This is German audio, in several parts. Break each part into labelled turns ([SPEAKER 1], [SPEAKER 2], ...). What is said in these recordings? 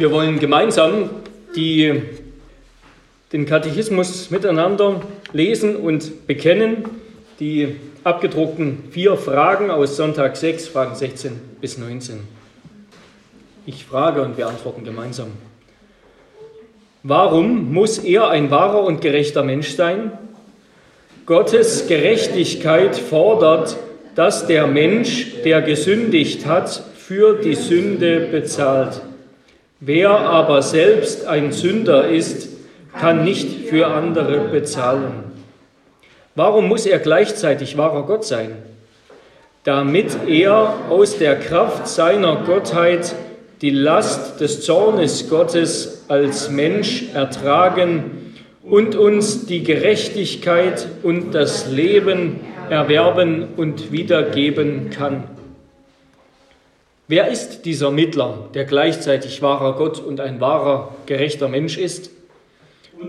[SPEAKER 1] Wir wollen gemeinsam die, den Katechismus miteinander lesen und bekennen, die abgedruckten vier Fragen aus Sonntag 6, Fragen 16 bis 19. Ich frage und wir antworten gemeinsam. Warum muss er ein wahrer und gerechter Mensch sein? Gottes Gerechtigkeit fordert, dass der Mensch, der gesündigt hat, für die Sünde bezahlt. Wer aber selbst ein Sünder ist, kann nicht für andere bezahlen. Warum muss er gleichzeitig wahrer Gott sein? Damit er aus der Kraft seiner Gottheit die Last des Zornes Gottes als Mensch ertragen und uns die Gerechtigkeit und das Leben erwerben und wiedergeben kann. Wer ist dieser Mittler, der gleichzeitig wahrer Gott und ein wahrer, gerechter Mensch ist?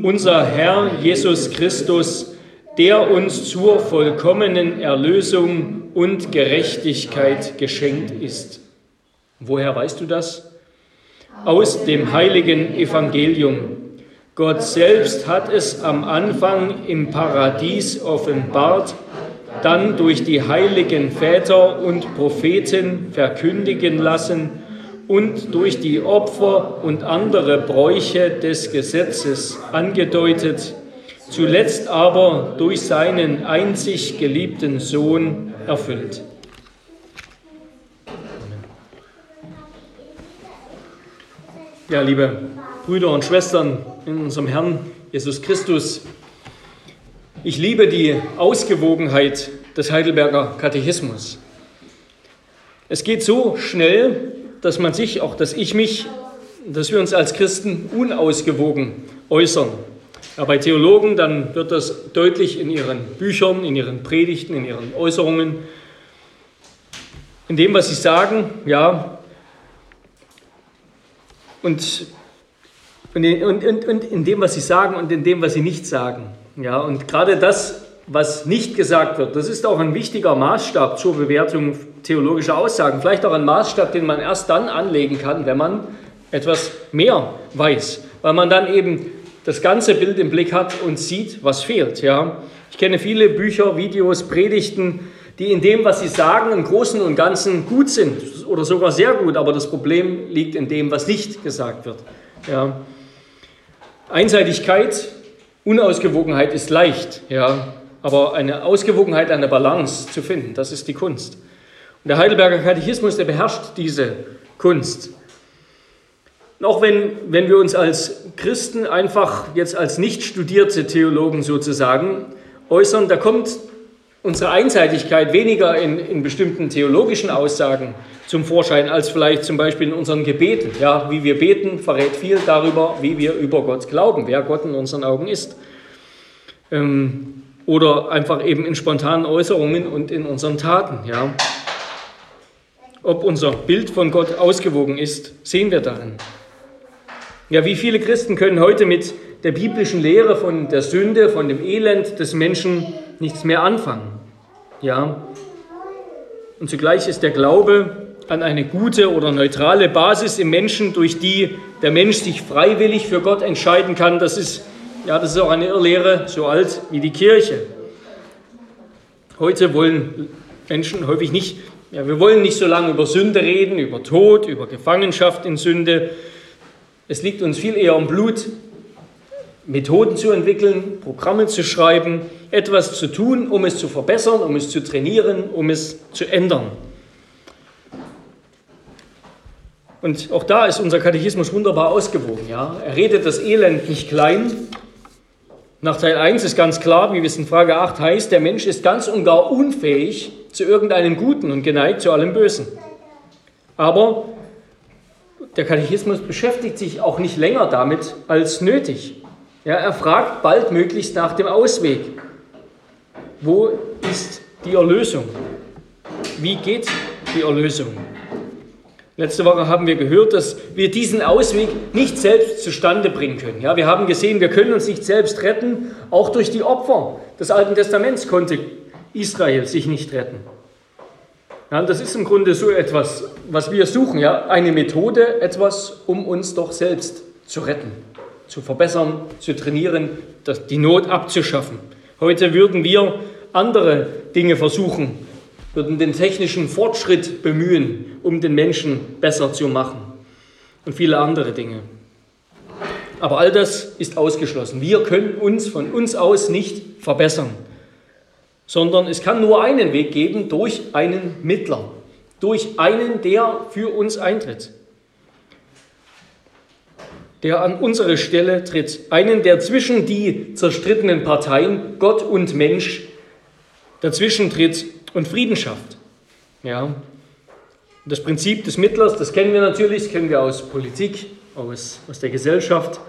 [SPEAKER 1] Unser Herr Jesus Christus, der uns zur vollkommenen Erlösung und Gerechtigkeit geschenkt ist. Woher weißt du das? Aus dem heiligen Evangelium. Gott selbst hat es am Anfang im Paradies offenbart dann durch die heiligen Väter und Propheten verkündigen lassen und durch die Opfer und andere Bräuche des Gesetzes angedeutet, zuletzt aber durch seinen einzig geliebten Sohn erfüllt. Ja, liebe Brüder und Schwestern in unserem Herrn Jesus Christus, ich liebe die Ausgewogenheit des Heidelberger Katechismus. Es geht so schnell, dass man sich, auch dass ich mich, dass wir uns als Christen unausgewogen äußern. Ja, bei Theologen, dann wird das deutlich in ihren Büchern, in ihren Predigten, in ihren Äußerungen, in dem, was sie sagen, ja, und, und, und, und in dem, was sie sagen und in dem, was sie nicht sagen. Ja, und gerade das, was nicht gesagt wird, das ist auch ein wichtiger Maßstab zur Bewertung theologischer Aussagen. Vielleicht auch ein Maßstab, den man erst dann anlegen kann, wenn man etwas mehr weiß, weil man dann eben das ganze Bild im Blick hat und sieht, was fehlt. Ja. Ich kenne viele Bücher, Videos, Predigten, die in dem, was sie sagen, im Großen und Ganzen gut sind oder sogar sehr gut, aber das Problem liegt in dem, was nicht gesagt wird. Ja. Einseitigkeit Unausgewogenheit ist leicht, ja, aber eine Ausgewogenheit, eine Balance zu finden, das ist die Kunst. Und der Heidelberger Katechismus, der beherrscht diese Kunst. Und auch wenn, wenn wir uns als Christen einfach jetzt als nicht studierte Theologen sozusagen äußern, da kommt unsere Einseitigkeit weniger in, in bestimmten theologischen Aussagen zum Vorschein als vielleicht zum Beispiel in unseren Gebeten. Ja, wie wir beten, verrät viel darüber, wie wir über Gott glauben, wer Gott in unseren Augen ist. Ähm, oder einfach eben in spontanen Äußerungen und in unseren Taten. Ja. Ob unser Bild von Gott ausgewogen ist, sehen wir darin. Ja, wie viele Christen können heute mit der biblischen Lehre von der Sünde, von dem Elend des Menschen nichts mehr anfangen. Ja. Und zugleich ist der Glaube an eine gute oder neutrale Basis im Menschen, durch die der Mensch sich freiwillig für Gott entscheiden kann, das ist, ja, das ist auch eine Irrlehre, so alt wie die Kirche. Heute wollen Menschen häufig nicht, ja, wir wollen nicht so lange über Sünde reden, über Tod, über Gefangenschaft in Sünde. Es liegt uns viel eher am Blut, Methoden zu entwickeln, Programme zu schreiben, etwas zu tun, um es zu verbessern, um es zu trainieren, um es zu ändern. Und auch da ist unser Katechismus wunderbar ausgewogen. Ja? Er redet das Elend nicht klein. Nach Teil 1 ist ganz klar, wie es in Frage 8 heißt, der Mensch ist ganz und gar unfähig zu irgendeinem Guten und geneigt zu allem Bösen. Aber der Katechismus beschäftigt sich auch nicht länger damit als nötig. Ja, er fragt baldmöglichst nach dem Ausweg. Wo ist die Erlösung? Wie geht die Erlösung? Letzte Woche haben wir gehört, dass wir diesen Ausweg nicht selbst zustande bringen können. Ja, wir haben gesehen, wir können uns nicht selbst retten. Auch durch die Opfer des Alten Testaments konnte Israel sich nicht retten. Ja, das ist im Grunde so etwas, was wir suchen, ja, eine Methode, etwas, um uns doch selbst zu retten, zu verbessern, zu trainieren, die Not abzuschaffen. Heute würden wir andere Dinge versuchen, würden den technischen Fortschritt bemühen, um den Menschen besser zu machen und viele andere Dinge. Aber all das ist ausgeschlossen. Wir können uns von uns aus nicht verbessern sondern es kann nur einen Weg geben durch einen Mittler, durch einen, der für uns eintritt, der an unsere Stelle tritt, einen, der zwischen die zerstrittenen Parteien, Gott und Mensch, dazwischen tritt und Frieden schafft. Ja. Das Prinzip des Mittlers, das kennen wir natürlich, das kennen wir aus Politik, aus, aus der Gesellschaft.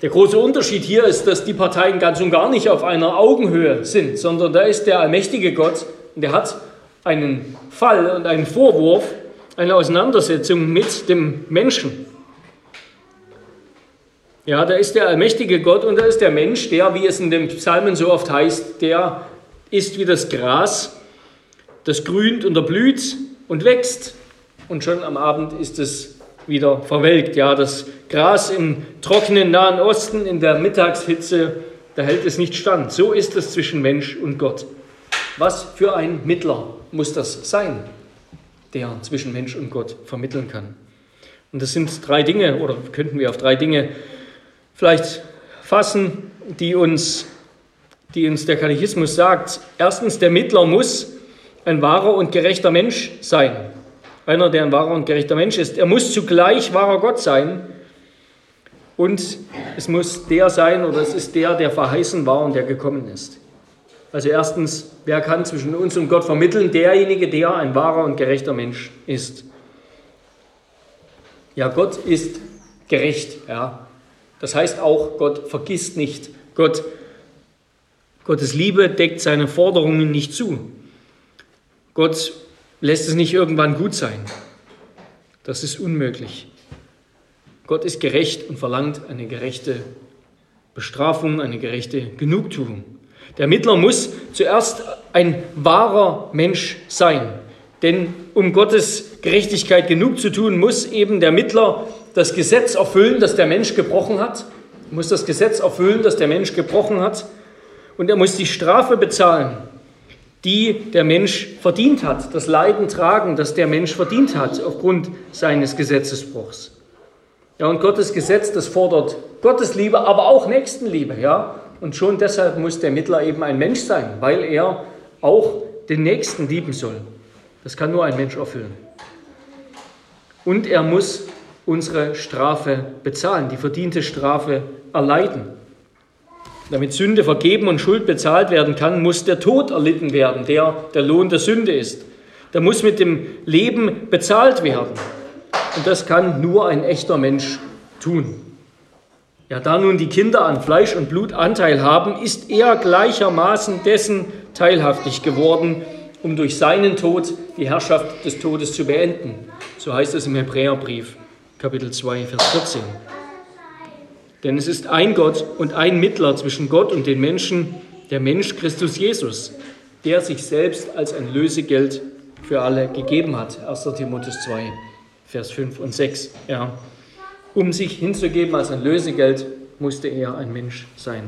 [SPEAKER 1] Der große Unterschied hier ist, dass die Parteien ganz und gar nicht auf einer Augenhöhe sind, sondern da ist der allmächtige Gott und der hat einen Fall und einen Vorwurf, eine Auseinandersetzung mit dem Menschen. Ja, da ist der allmächtige Gott und da ist der Mensch, der, wie es in den Psalmen so oft heißt, der ist wie das Gras, das grünt und erblüht und wächst. Und schon am Abend ist es wieder verwelkt. Ja, das Gras im trockenen Nahen Osten in der Mittagshitze, da hält es nicht stand. So ist es zwischen Mensch und Gott. Was für ein Mittler muss das sein, der zwischen Mensch und Gott vermitteln kann? Und das sind drei Dinge, oder könnten wir auf drei Dinge vielleicht fassen, die uns, die uns der Katechismus sagt. Erstens, der Mittler muss ein wahrer und gerechter Mensch sein einer, der ein wahrer und gerechter Mensch ist. Er muss zugleich wahrer Gott sein und es muss der sein oder es ist der, der verheißen war und der gekommen ist. Also erstens, wer kann zwischen uns und Gott vermitteln? Derjenige, der ein wahrer und gerechter Mensch ist. Ja, Gott ist gerecht. Ja. Das heißt auch, Gott vergisst nicht. Gott, Gottes Liebe deckt seine Forderungen nicht zu. Gott lässt es nicht irgendwann gut sein. Das ist unmöglich. Gott ist gerecht und verlangt eine gerechte Bestrafung, eine gerechte Genugtuung. Der Mittler muss zuerst ein wahrer Mensch sein. Denn um Gottes Gerechtigkeit genug zu tun, muss eben der Mittler das Gesetz erfüllen, das der Mensch gebrochen hat. Er muss das Gesetz erfüllen, das der Mensch gebrochen hat. Und er muss die Strafe bezahlen, die der Mensch verdient hat, das Leiden tragen, das der Mensch verdient hat aufgrund seines Gesetzesbruchs. Ja, und Gottes Gesetz, das fordert Gottesliebe, aber auch Nächstenliebe, ja. Und schon deshalb muss der Mittler eben ein Mensch sein, weil er auch den Nächsten lieben soll. Das kann nur ein Mensch erfüllen. Und er muss unsere Strafe bezahlen, die verdiente Strafe erleiden. Damit Sünde vergeben und Schuld bezahlt werden kann, muss der Tod erlitten werden, der der Lohn der Sünde ist. Der muss mit dem Leben bezahlt werden. Und das kann nur ein echter Mensch tun. Ja, da nun die Kinder an Fleisch und Blut Anteil haben, ist er gleichermaßen dessen teilhaftig geworden, um durch seinen Tod die Herrschaft des Todes zu beenden. So heißt es im Hebräerbrief, Kapitel 2, Vers 14. Denn es ist ein Gott und ein Mittler zwischen Gott und den Menschen, der Mensch Christus Jesus, der sich selbst als ein Lösegeld für alle gegeben hat. 1. Timotheus 2, Vers 5 und 6. Ja. Um sich hinzugeben als ein Lösegeld, musste er ein Mensch sein.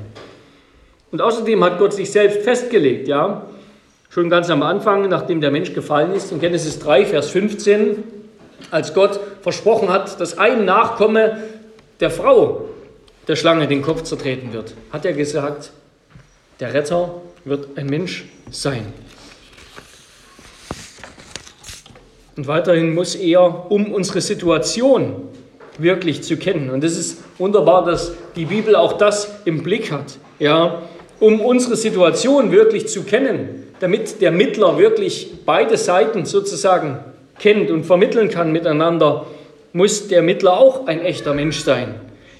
[SPEAKER 1] Und außerdem hat Gott sich selbst festgelegt, ja, schon ganz am Anfang, nachdem der Mensch gefallen ist, in Genesis 3, Vers 15, als Gott versprochen hat, dass ein Nachkomme der Frau der Schlange den Kopf zertreten wird, hat er gesagt, der Retter wird ein Mensch sein. Und weiterhin muss er, um unsere Situation wirklich zu kennen, und es ist wunderbar, dass die Bibel auch das im Blick hat, ja, um unsere Situation wirklich zu kennen, damit der Mittler wirklich beide Seiten sozusagen kennt und vermitteln kann miteinander, muss der Mittler auch ein echter Mensch sein.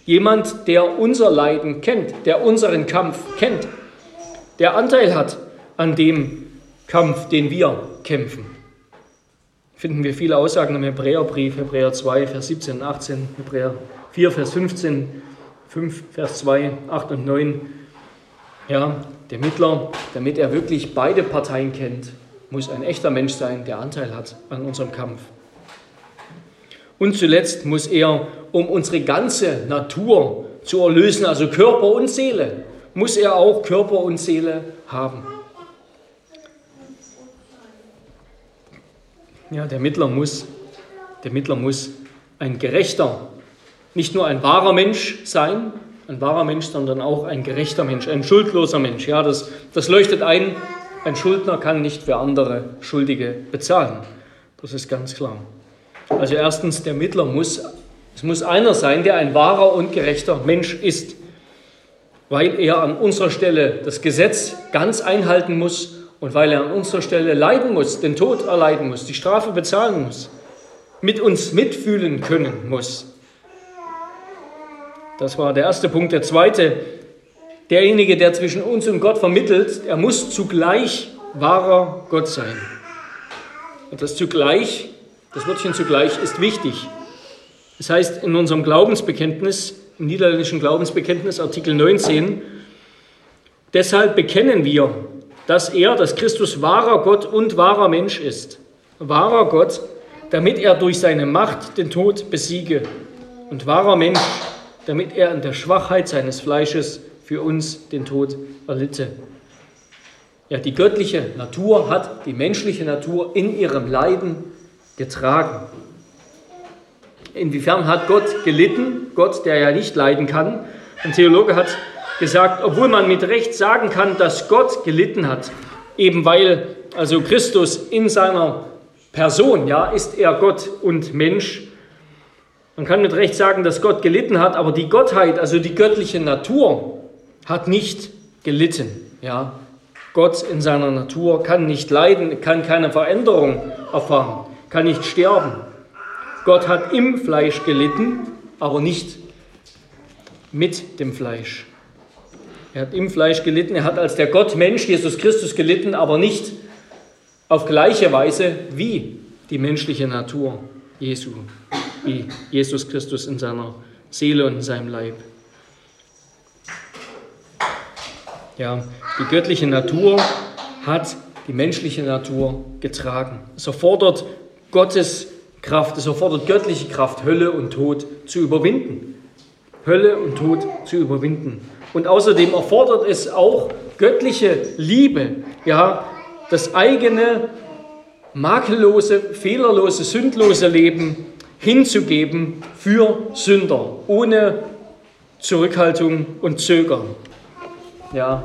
[SPEAKER 1] Jemand, der unser Leiden kennt, der unseren Kampf kennt, der Anteil hat an dem Kampf, den wir kämpfen. Finden wir viele Aussagen im Hebräerbrief, Hebräer 2, Vers 17 und 18, Hebräer 4, Vers 15, 5, Vers 2, 8 und 9. Ja, der Mittler, damit er wirklich beide Parteien kennt, muss ein echter Mensch sein, der Anteil hat an unserem Kampf. Und zuletzt muss er, um unsere ganze Natur zu erlösen, also Körper und Seele, muss er auch Körper und Seele haben. Ja, der Mittler muss, der Mittler muss ein gerechter, nicht nur ein wahrer Mensch sein, ein wahrer Mensch, sondern auch ein gerechter Mensch, ein schuldloser Mensch. Ja, das, das leuchtet ein. Ein Schuldner kann nicht für andere Schuldige bezahlen. Das ist ganz klar. Also erstens, der Mittler muss, es muss einer sein, der ein wahrer und gerechter Mensch ist, weil er an unserer Stelle das Gesetz ganz einhalten muss und weil er an unserer Stelle leiden muss, den Tod erleiden muss, die Strafe bezahlen muss, mit uns mitfühlen können muss. Das war der erste Punkt. Der zweite, derjenige, der zwischen uns und Gott vermittelt, er muss zugleich wahrer Gott sein. Und das zugleich, das Wörtchen zugleich ist wichtig. Das heißt in unserem Glaubensbekenntnis, im niederländischen Glaubensbekenntnis, Artikel 19, deshalb bekennen wir, dass er, dass Christus wahrer Gott und wahrer Mensch ist. Wahrer Gott, damit er durch seine Macht den Tod besiege. Und wahrer Mensch, damit er in der Schwachheit seines Fleisches für uns den Tod erlitte. Ja, die göttliche Natur hat die menschliche Natur in ihrem Leiden getragen. Inwiefern hat Gott gelitten? Gott, der ja nicht leiden kann. Ein Theologe hat gesagt, obwohl man mit Recht sagen kann, dass Gott gelitten hat, eben weil also Christus in seiner Person, ja, ist er Gott und Mensch, man kann mit Recht sagen, dass Gott gelitten hat, aber die Gottheit, also die göttliche Natur, hat nicht gelitten. Ja? Gott in seiner Natur kann nicht leiden, kann keine Veränderung erfahren, kann nicht sterben. Gott hat im Fleisch gelitten, aber nicht mit dem Fleisch. Er hat im Fleisch gelitten, er hat als der Gottmensch Jesus Christus gelitten, aber nicht auf gleiche Weise wie die menschliche Natur Jesu wie Jesus Christus in seiner Seele und in seinem Leib. Ja, die göttliche Natur hat die menschliche Natur getragen. Es erfordert Gottes Kraft, es erfordert göttliche Kraft, Hölle und Tod zu überwinden. Hölle und Tod zu überwinden. Und außerdem erfordert es auch göttliche Liebe, ja, das eigene makellose, fehlerlose, sündlose Leben hinzugeben für Sünder, ohne Zurückhaltung und Zögern. Ja,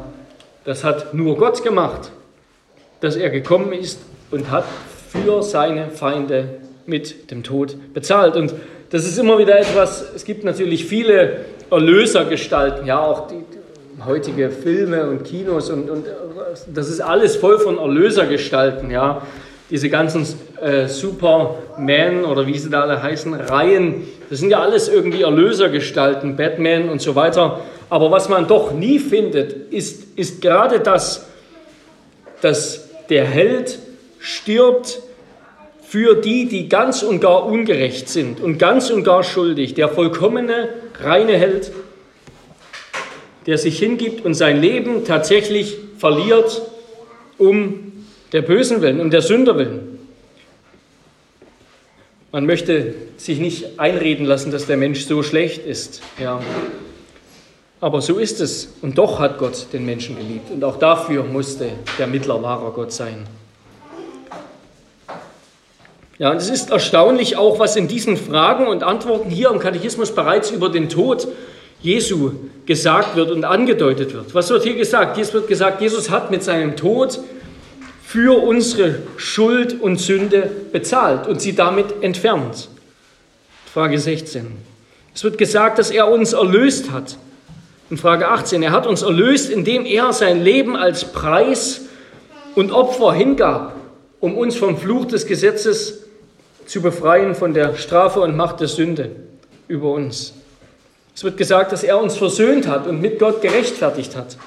[SPEAKER 1] das hat nur Gott gemacht, dass er gekommen ist und hat für seine Feinde mit dem Tod bezahlt. Und das ist immer wieder etwas, es gibt natürlich viele Erlösergestalten, ja, auch die, heutige Filme und Kinos und, und das ist alles voll von Erlösergestalten, ja diese ganzen äh, Superman oder wie sie da alle heißen, Reihen, das sind ja alles irgendwie Erlösergestalten, Batman und so weiter. Aber was man doch nie findet, ist, ist gerade das, dass der Held stirbt für die, die ganz und gar ungerecht sind und ganz und gar schuldig. Der vollkommene, reine Held, der sich hingibt und sein Leben tatsächlich verliert, um der Bösen willen, um der Sünder willen. Man möchte sich nicht einreden lassen, dass der Mensch so schlecht ist. Ja. Aber so ist es. Und doch hat Gott den Menschen geliebt. Und auch dafür musste der Mittler wahrer Gott sein. Ja, und es ist erstaunlich auch, was in diesen Fragen und Antworten hier im Katechismus bereits über den Tod Jesu gesagt wird und angedeutet wird. Was wird hier gesagt? Hier wird gesagt, Jesus hat mit seinem Tod für unsere Schuld und Sünde bezahlt und sie damit entfernt. Frage 16. Es wird gesagt, dass er uns erlöst hat. In Frage 18, er hat uns erlöst, indem er sein Leben als Preis und Opfer hingab, um uns vom Fluch des Gesetzes zu befreien, von der Strafe und Macht der Sünde über uns. Es wird gesagt, dass er uns versöhnt hat und mit Gott gerechtfertigt hat.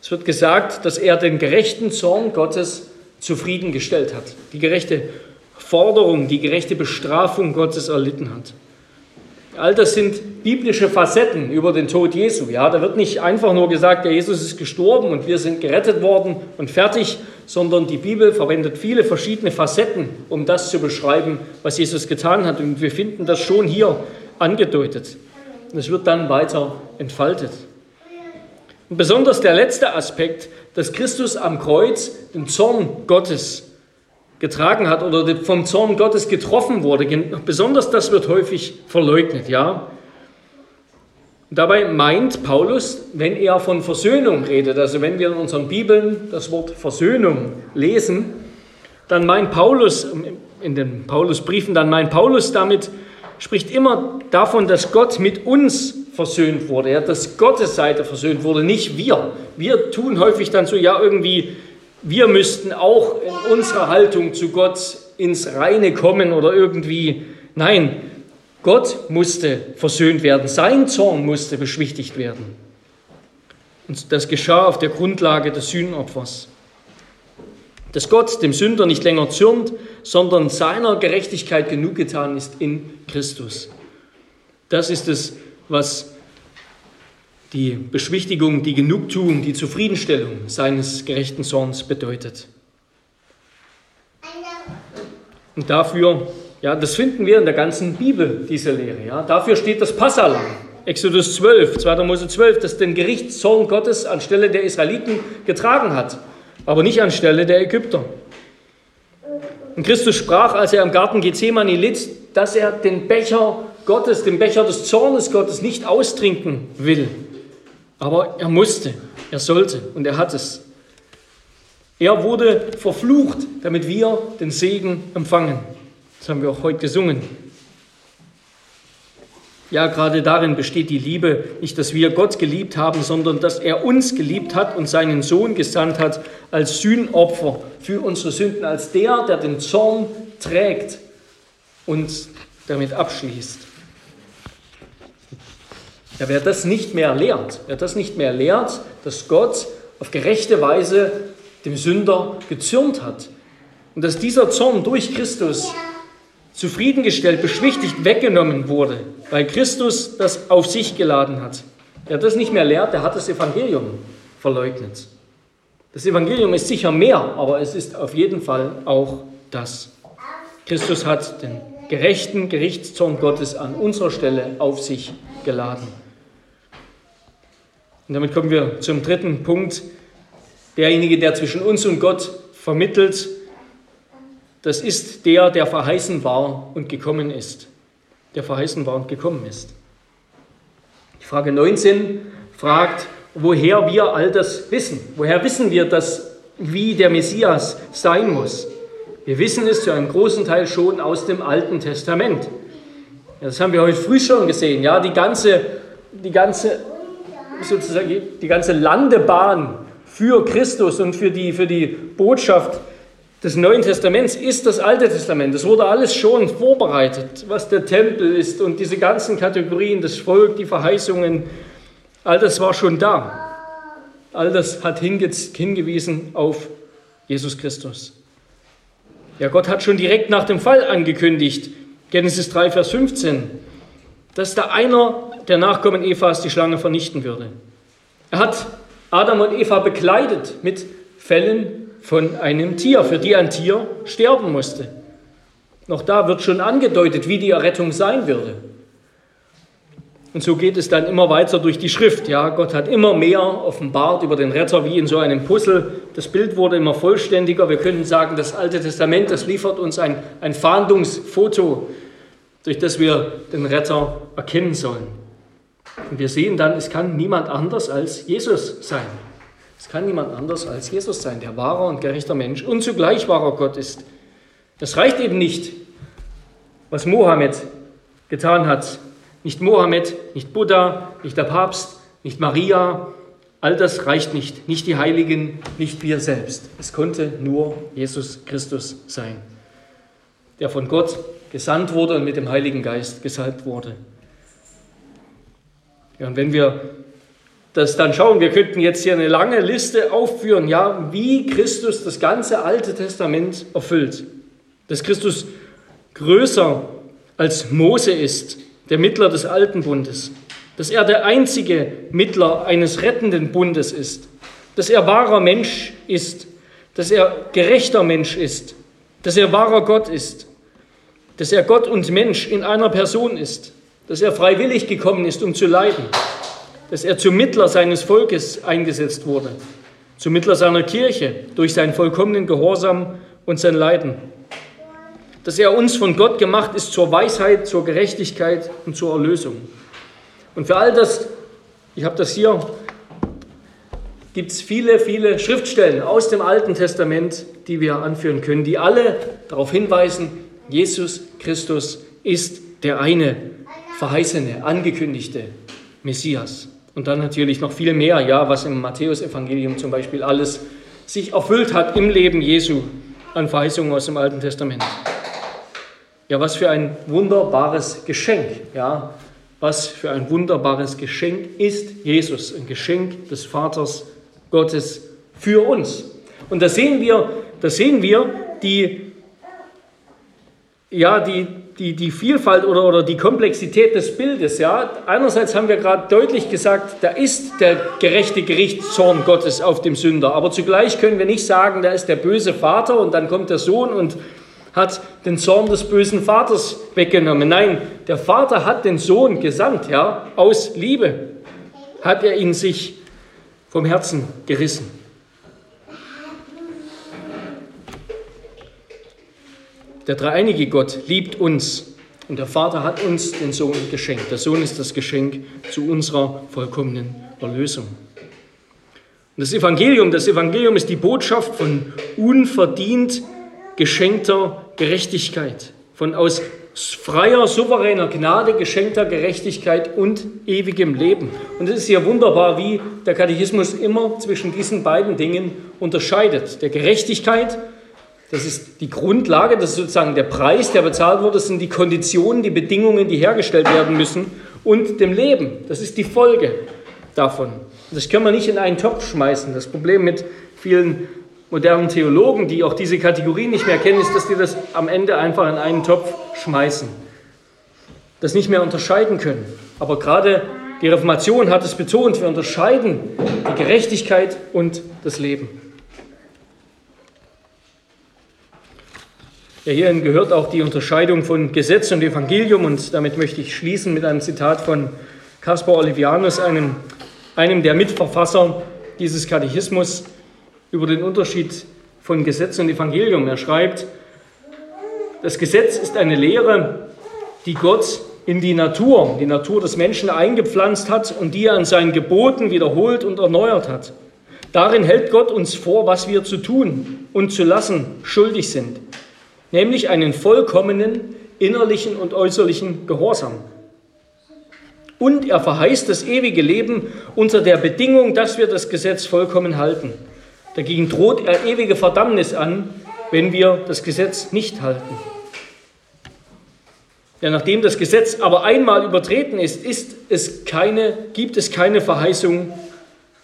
[SPEAKER 1] Es wird gesagt, dass er den gerechten Zorn Gottes zufriedengestellt hat, die gerechte Forderung, die gerechte Bestrafung Gottes erlitten hat. All das sind biblische Facetten über den Tod Jesu. Ja, da wird nicht einfach nur gesagt, der Jesus ist gestorben und wir sind gerettet worden und fertig, sondern die Bibel verwendet viele verschiedene Facetten, um das zu beschreiben, was Jesus getan hat. Und wir finden das schon hier angedeutet. Und es wird dann weiter entfaltet. Und besonders der letzte Aspekt, dass Christus am Kreuz den Zorn Gottes getragen hat oder vom Zorn Gottes getroffen wurde. Besonders das wird häufig verleugnet, ja. Dabei meint Paulus, wenn er von Versöhnung redet, also wenn wir in unseren Bibeln das Wort Versöhnung lesen, dann meint Paulus, in den Paulusbriefen, dann meint Paulus damit, spricht immer davon, dass Gott mit uns versöhnt wurde, ja, dass Gottes Seite versöhnt wurde, nicht wir. Wir tun häufig dann so, ja, irgendwie, wir müssten auch in unserer Haltung zu Gott ins Reine kommen oder irgendwie. Nein, Gott musste versöhnt werden, sein Zorn musste beschwichtigt werden. Und das geschah auf der Grundlage des Sühnenopfers. Dass Gott dem Sünder nicht länger zürnt, sondern seiner Gerechtigkeit genug getan ist in Christus. Das ist es, was die Beschwichtigung, die Genugtuung, die Zufriedenstellung seines gerechten Zorns bedeutet. Und dafür, ja, das finden wir in der ganzen Bibel, diese Lehre. Ja. Dafür steht das Passalam, Exodus 12, 2. Mose 12, das den Gerichtszorn Gottes anstelle der Israeliten getragen hat, aber nicht anstelle der Ägypter. Und Christus sprach, als er im Garten Gethsemane litt, dass er den Becher Gottes, den Becher des Zornes Gottes nicht austrinken will, aber er musste, er sollte und er hat es. Er wurde verflucht, damit wir den Segen empfangen. Das haben wir auch heute gesungen. Ja, gerade darin besteht die Liebe, nicht, dass wir Gott geliebt haben, sondern dass er uns geliebt hat und seinen Sohn gesandt hat als Sühnopfer für unsere Sünden, als der, der den Zorn trägt und damit abschließt. Ja, wer das nicht mehr lehrt, wer das nicht mehr lehrt, dass Gott auf gerechte Weise dem Sünder gezürnt hat und dass dieser Zorn durch Christus zufriedengestellt, beschwichtigt, weggenommen wurde, weil Christus das auf sich geladen hat. Wer das nicht mehr lehrt, der hat das Evangelium verleugnet. Das Evangelium ist sicher mehr, aber es ist auf jeden Fall auch das. Christus hat den gerechten Gerichtszorn Gottes an unserer Stelle auf sich geladen. Und damit kommen wir zum dritten Punkt. Derjenige, der zwischen uns und Gott vermittelt, das ist der, der verheißen war und gekommen ist. Der verheißen war und gekommen ist. Die Frage 19 fragt, woher wir all das wissen. Woher wissen wir das, wie der Messias sein muss? Wir wissen es zu einem großen Teil schon aus dem Alten Testament. Das haben wir heute früh schon gesehen. Ja, die ganze, die ganze sozusagen die ganze Landebahn für Christus und für die, für die Botschaft des Neuen Testaments ist das Alte Testament. Das wurde alles schon vorbereitet, was der Tempel ist und diese ganzen Kategorien, das Volk, die Verheißungen, all das war schon da. All das hat hingewiesen auf Jesus Christus. Ja, Gott hat schon direkt nach dem Fall angekündigt, Genesis 3, Vers 15, dass da einer der Nachkommen Evas die Schlange vernichten würde. Er hat Adam und Eva bekleidet mit Fellen von einem Tier, für die ein Tier sterben musste. Noch da wird schon angedeutet, wie die Errettung sein würde. Und so geht es dann immer weiter durch die Schrift. Ja, Gott hat immer mehr offenbart über den Retter wie in so einem Puzzle. Das Bild wurde immer vollständiger. Wir können sagen, das Alte Testament, das liefert uns ein, ein Fahndungsfoto, durch das wir den Retter erkennen sollen. Und wir sehen dann, es kann niemand anders als Jesus sein. Es kann niemand anders als Jesus sein, der wahrer und gerechter Mensch und zugleich wahrer Gott ist. Das reicht eben nicht, was Mohammed getan hat. Nicht Mohammed, nicht Buddha, nicht der Papst, nicht Maria. All das reicht nicht. Nicht die Heiligen, nicht wir selbst. Es konnte nur Jesus Christus sein, der von Gott gesandt wurde und mit dem Heiligen Geist gesalbt wurde. Ja, und wenn wir das dann schauen, wir könnten jetzt hier eine lange Liste aufführen, ja, wie Christus das ganze Alte Testament erfüllt. Dass Christus größer als Mose ist, der Mittler des alten Bundes, dass er der einzige Mittler eines rettenden Bundes ist, dass er wahrer Mensch ist, dass er gerechter Mensch ist, dass er wahrer Gott ist, dass er Gott und Mensch in einer Person ist, dass er freiwillig gekommen ist, um zu leiden, dass er zum Mittler seines Volkes eingesetzt wurde, zum Mittler seiner Kirche durch seinen vollkommenen Gehorsam und sein Leiden, dass er uns von Gott gemacht ist zur Weisheit, zur Gerechtigkeit und zur Erlösung. Und für all das, ich habe das hier, gibt es viele, viele Schriftstellen aus dem Alten Testament, die wir anführen können, die alle darauf hinweisen, Jesus Christus ist der eine verheißene, angekündigte Messias. Und dann natürlich noch viel mehr, ja, was im Matthäusevangelium zum Beispiel alles sich erfüllt hat im Leben Jesu an Verheißungen aus dem Alten Testament. Ja, was für ein wunderbares Geschenk, ja, was für ein wunderbares Geschenk ist Jesus, ein Geschenk des Vaters Gottes für uns. Und da sehen wir, da sehen wir die, ja, die, die, die Vielfalt oder, oder die Komplexität des Bildes. Ja. Einerseits haben wir gerade deutlich gesagt, da ist der gerechte Gerichtszorn Gottes auf dem Sünder. Aber zugleich können wir nicht sagen, da ist der böse Vater und dann kommt der Sohn und hat den Zorn des bösen Vaters weggenommen. Nein, der Vater hat den Sohn gesandt, ja, aus Liebe hat er ihn sich vom Herzen gerissen. Der dreieinige Gott liebt uns und der Vater hat uns den Sohn geschenkt. Der Sohn ist das Geschenk zu unserer vollkommenen Erlösung. Und das Evangelium, das Evangelium ist die Botschaft von unverdient geschenkter Gerechtigkeit, von aus freier, souveräner Gnade geschenkter Gerechtigkeit und ewigem Leben. Und es ist ja wunderbar, wie der Katechismus immer zwischen diesen beiden Dingen unterscheidet. Der Gerechtigkeit, das ist die Grundlage, das ist sozusagen der Preis, der bezahlt wird, das sind die Konditionen, die Bedingungen, die hergestellt werden müssen, und dem Leben, das ist die Folge davon. Das können wir nicht in einen Topf schmeißen. Das Problem mit vielen modernen Theologen, die auch diese Kategorie nicht mehr kennen, ist, dass die das am Ende einfach in einen Topf schmeißen, das nicht mehr unterscheiden können. Aber gerade die Reformation hat es betont, wir unterscheiden die Gerechtigkeit und das Leben. Ja, hierhin gehört auch die Unterscheidung von Gesetz und Evangelium und damit möchte ich schließen mit einem Zitat von Caspar Olivianus, einem, einem der Mitverfasser dieses Katechismus über den Unterschied von Gesetz und Evangelium. Er schreibt, das Gesetz ist eine Lehre, die Gott in die Natur, die Natur des Menschen eingepflanzt hat und die er an seinen Geboten wiederholt und erneuert hat. Darin hält Gott uns vor, was wir zu tun und zu lassen schuldig sind, nämlich einen vollkommenen innerlichen und äußerlichen Gehorsam. Und er verheißt das ewige Leben unter der Bedingung, dass wir das Gesetz vollkommen halten. Dagegen droht er ewige Verdammnis an, wenn wir das Gesetz nicht halten. Ja, nachdem das Gesetz aber einmal übertreten ist, ist es keine, gibt es keine Verheißung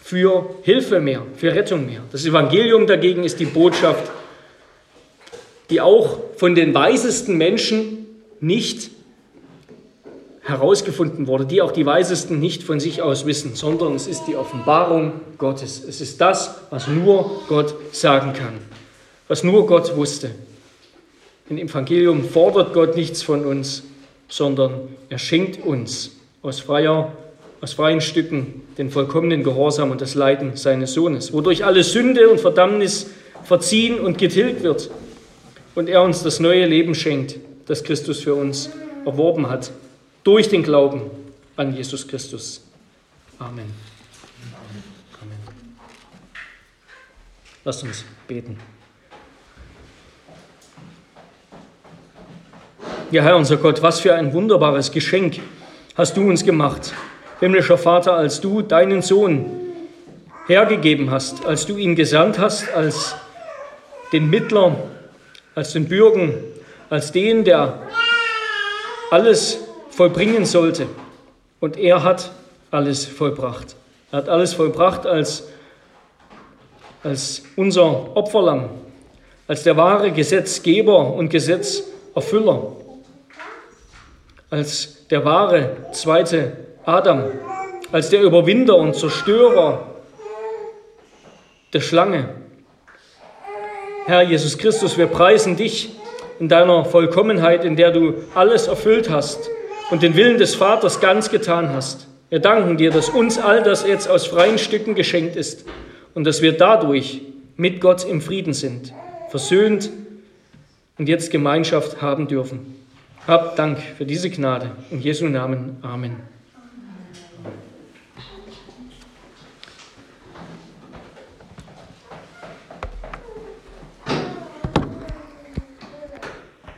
[SPEAKER 1] für Hilfe mehr, für Rettung mehr. Das Evangelium dagegen ist die Botschaft, die auch von den weisesten Menschen nicht herausgefunden wurde, die auch die Weisesten nicht von sich aus wissen, sondern es ist die Offenbarung Gottes. Es ist das, was nur Gott sagen kann, was nur Gott wusste. Im Evangelium fordert Gott nichts von uns, sondern er schenkt uns aus, freier, aus freien Stücken den vollkommenen Gehorsam und das Leiden seines Sohnes, wodurch alle Sünde und Verdammnis verziehen und getilgt wird und er uns das neue Leben schenkt, das Christus für uns erworben hat durch den Glauben an Jesus Christus. Amen. Amen. Lasst uns beten. Ja, Herr unser Gott, was für ein wunderbares Geschenk hast du uns gemacht, himmlischer Vater, als du deinen Sohn hergegeben hast, als du ihn gesandt hast als den Mittler, als den Bürgen, als den, der alles vollbringen sollte. Und er hat alles vollbracht. Er hat alles vollbracht als, als unser Opferlamm, als der wahre Gesetzgeber und Gesetzerfüller, als der wahre zweite Adam, als der Überwinder und Zerstörer der Schlange. Herr Jesus Christus, wir preisen dich in deiner Vollkommenheit, in der du alles erfüllt hast und den Willen des Vaters ganz getan hast. Wir danken dir, dass uns all das jetzt aus freien Stücken geschenkt ist und dass wir dadurch mit Gott im Frieden sind, versöhnt und jetzt Gemeinschaft haben dürfen. Hab Dank für diese Gnade. In Jesu Namen. Amen.